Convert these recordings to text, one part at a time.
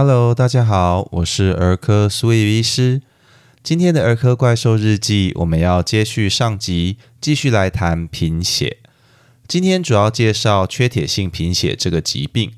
Hello，大家好，我是儿科苏伊医师。今天的儿科怪兽日记，我们要接续上集，继续来谈贫血。今天主要介绍缺铁性贫血这个疾病。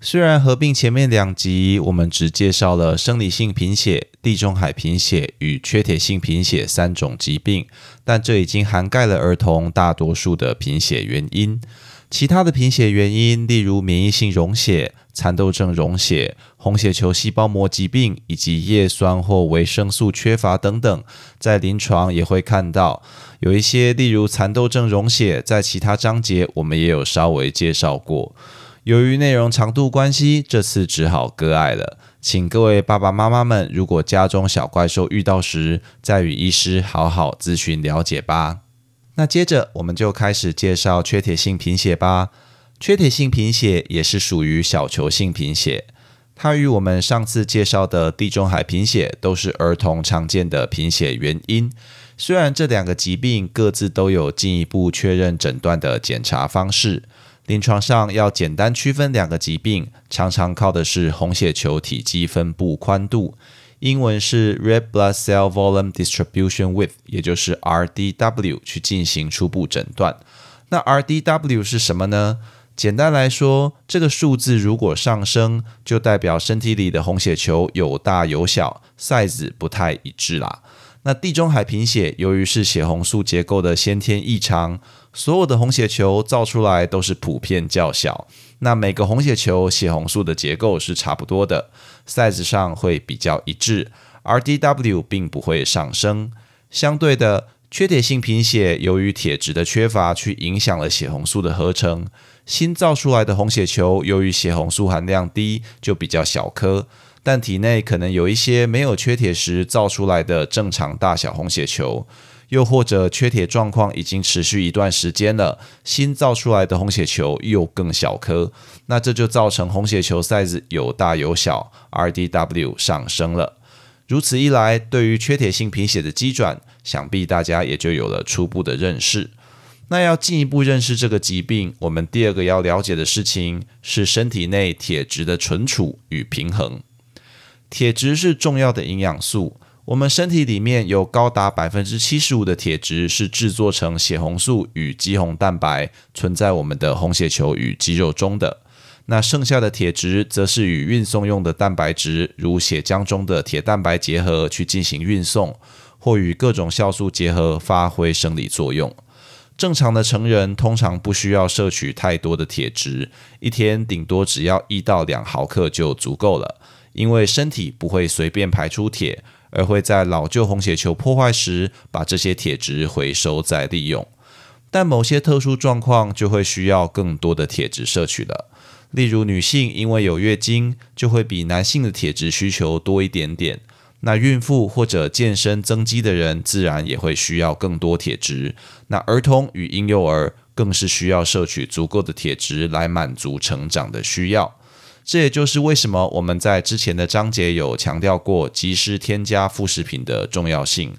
虽然合并前面两集，我们只介绍了生理性贫血、地中海贫血与缺铁性贫血三种疾病，但这已经涵盖了儿童大多数的贫血原因。其他的贫血原因，例如免疫性溶血、蚕豆症溶血、红血球细胞膜疾病以及叶酸或维生素缺乏等等，在临床也会看到有一些，例如蚕豆症溶血，在其他章节我们也有稍微介绍过。由于内容长度关系，这次只好割爱了。请各位爸爸妈妈们，如果家中小怪兽遇到时，再与医师好好咨询了解吧。那接着我们就开始介绍缺铁性贫血吧。缺铁性贫血也是属于小球性贫血，它与我们上次介绍的地中海贫血都是儿童常见的贫血原因。虽然这两个疾病各自都有进一步确认诊断的检查方式。临床上要简单区分两个疾病，常常靠的是红血球体积分布宽度，英文是 Red Blood Cell Volume Distribution Width，也就是 RDW 去进行初步诊断。那 RDW 是什么呢？简单来说，这个数字如果上升，就代表身体里的红血球有大有小，size 不太一致啦。那地中海贫血由于是血红素结构的先天异常。所有的红血球造出来都是普遍较小，那每个红血球血红素的结构是差不多的，size 上会比较一致，RDW 并不会上升。相对的，缺铁性贫血由于铁质的缺乏，去影响了血红素的合成，新造出来的红血球由于血红素含量低，就比较小颗，但体内可能有一些没有缺铁时造出来的正常大小红血球。又或者缺铁状况已经持续一段时间了，新造出来的红血球又更小颗，那这就造成红血球 size 有大有小，RDW 上升了。如此一来，对于缺铁性贫血的机转，想必大家也就有了初步的认识。那要进一步认识这个疾病，我们第二个要了解的事情是身体内铁质的存储与平衡。铁质是重要的营养素。我们身体里面有高达百分之七十五的铁质是制作成血红素与肌红蛋白，存在我们的红血球与肌肉中的。那剩下的铁质则是与运送用的蛋白质，如血浆中的铁蛋白结合去进行运送，或与各种酵素结合发挥生理作用。正常的成人通常不需要摄取太多的铁质，一天顶多只要一到两毫克就足够了，因为身体不会随便排出铁。而会在老旧红血球破坏时，把这些铁质回收再利用。但某些特殊状况就会需要更多的铁质摄取了。例如，女性因为有月经，就会比男性的铁质需求多一点点。那孕妇或者健身增肌的人，自然也会需要更多铁质。那儿童与婴幼儿更是需要摄取足够的铁质来满足成长的需要。这也就是为什么我们在之前的章节有强调过及时添加副食品的重要性。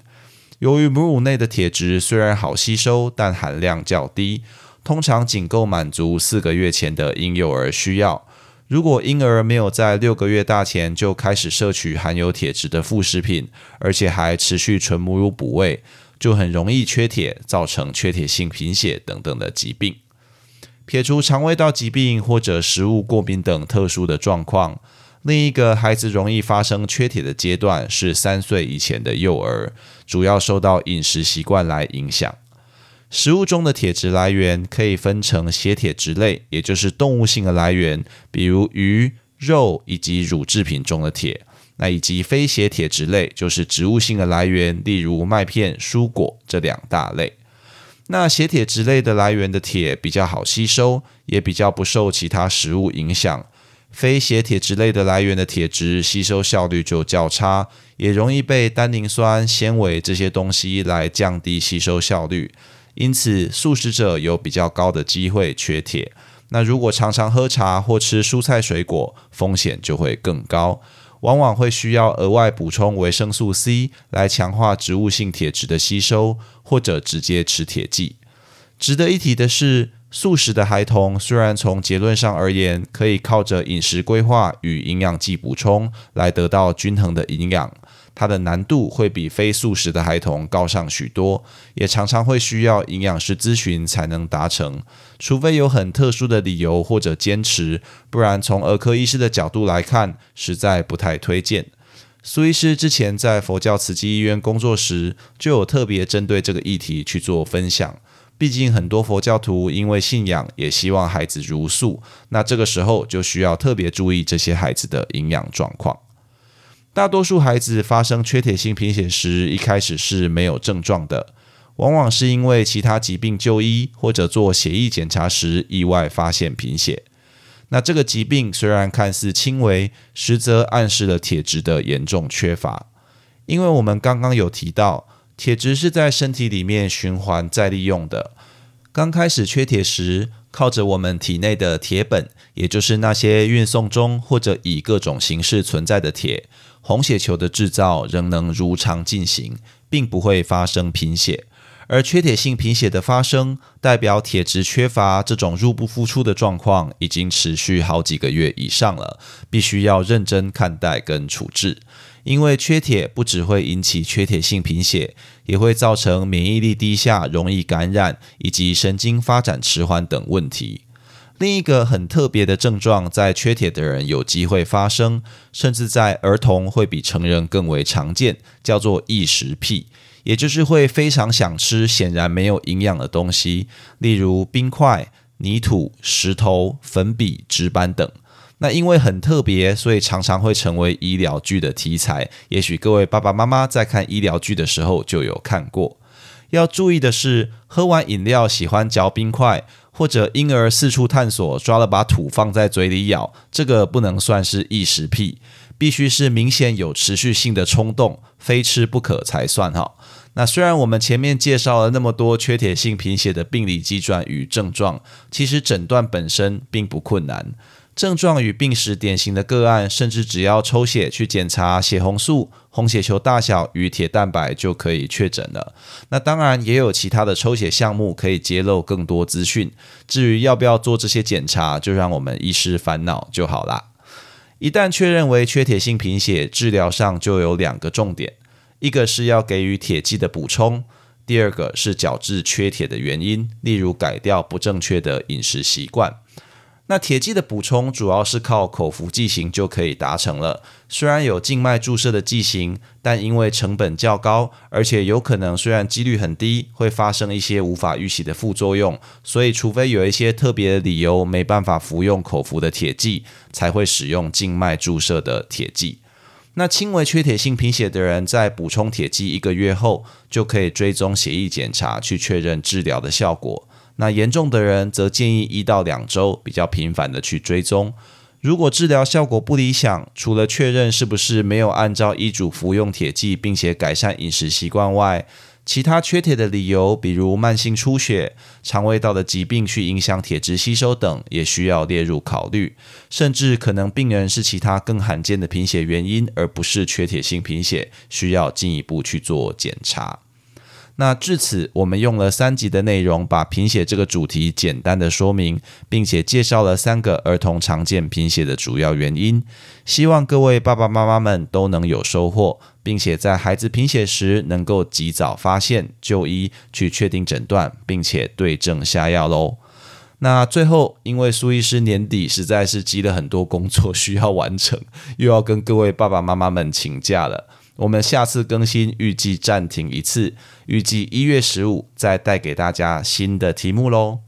由于母乳内的铁质虽然好吸收，但含量较低，通常仅够满足四个月前的婴幼儿需要。如果婴儿没有在六个月大前就开始摄取含有铁质的副食品，而且还持续纯母乳补喂，就很容易缺铁，造成缺铁性贫血等等的疾病。撇除肠胃道疾病或者食物过敏等特殊的状况，另一个孩子容易发生缺铁的阶段是三岁以前的幼儿，主要受到饮食习惯来影响。食物中的铁质来源可以分成血铁质类，也就是动物性的来源，比如鱼、肉以及乳制品中的铁；那以及非血铁质类，就是植物性的来源，例如麦片、蔬果这两大类。那血铁质类的来源的铁比较好吸收，也比较不受其他食物影响。非血铁质类的来源的铁质吸收效率就较差，也容易被单宁酸、纤维这些东西来降低吸收效率。因此，素食者有比较高的机会缺铁。那如果常常喝茶或吃蔬菜水果，风险就会更高。往往会需要额外补充维生素 C 来强化植物性铁质的吸收，或者直接吃铁剂。值得一提的是，素食的孩童虽然从结论上而言，可以靠着饮食规划与营养剂补充来得到均衡的营养，它的难度会比非素食的孩童高上许多，也常常会需要营养师咨询才能达成。除非有很特殊的理由或者坚持，不然从儿科医师的角度来看，实在不太推荐。苏医师之前在佛教慈济医院工作时，就有特别针对这个议题去做分享。毕竟很多佛教徒因为信仰，也希望孩子如素，那这个时候就需要特别注意这些孩子的营养状况。大多数孩子发生缺铁性贫血时，一开始是没有症状的，往往是因为其他疾病就医或者做血液检查时意外发现贫血。那这个疾病虽然看似轻微，实则暗示了铁质的严重缺乏。因为我们刚刚有提到。铁质是在身体里面循环再利用的。刚开始缺铁时，靠着我们体内的铁本，也就是那些运送中或者以各种形式存在的铁，红血球的制造仍能如常进行，并不会发生贫血。而缺铁性贫血的发生，代表铁质缺乏这种入不敷出的状况已经持续好几个月以上了，必须要认真看待跟处置。因为缺铁不只会引起缺铁性贫血，也会造成免疫力低下、容易感染以及神经发展迟缓等问题。另一个很特别的症状，在缺铁的人有机会发生，甚至在儿童会比成人更为常见，叫做异食癖，也就是会非常想吃显然没有营养的东西，例如冰块、泥土、石头、粉笔、纸板等。那因为很特别，所以常常会成为医疗剧的题材。也许各位爸爸妈妈在看医疗剧的时候就有看过。要注意的是，喝完饮料喜欢嚼冰块，或者婴儿四处探索抓了把土放在嘴里咬，这个不能算是异食癖，必须是明显有持续性的冲动，非吃不可才算哈。那虽然我们前面介绍了那么多缺铁性贫血的病理机转与症状，其实诊断本身并不困难。症状与病史典型的个案，甚至只要抽血去检查血红素、红血球大小与铁蛋白就可以确诊了。那当然也有其他的抽血项目可以揭露更多资讯。至于要不要做这些检查，就让我们医师烦恼就好啦。一旦确认为缺铁性贫血，治疗上就有两个重点：一个是要给予铁剂的补充，第二个是矫治缺铁的原因，例如改掉不正确的饮食习惯。那铁剂的补充主要是靠口服剂型就可以达成了。虽然有静脉注射的剂型，但因为成本较高，而且有可能虽然几率很低，会发生一些无法预期的副作用，所以除非有一些特别的理由没办法服用口服的铁剂，才会使用静脉注射的铁剂。那轻微缺铁性贫血的人在补充铁剂一个月后，就可以追踪血液检查去确认治疗的效果。那严重的人则建议一到两周比较频繁的去追踪。如果治疗效果不理想，除了确认是不是没有按照医嘱服用铁剂，并且改善饮食习惯外，其他缺铁的理由，比如慢性出血、肠胃道的疾病去影响铁质吸收等，也需要列入考虑。甚至可能病人是其他更罕见的贫血原因，而不是缺铁性贫血，需要进一步去做检查。那至此，我们用了三集的内容，把贫血这个主题简单的说明，并且介绍了三个儿童常见贫血的主要原因。希望各位爸爸妈妈们都能有收获，并且在孩子贫血时能够及早发现、就医，去确定诊断，并且对症下药喽。那最后，因为苏医师年底实在是积了很多工作需要完成，又要跟各位爸爸妈妈们请假了。我们下次更新预计暂停一次，预计一月十五再带给大家新的题目喽。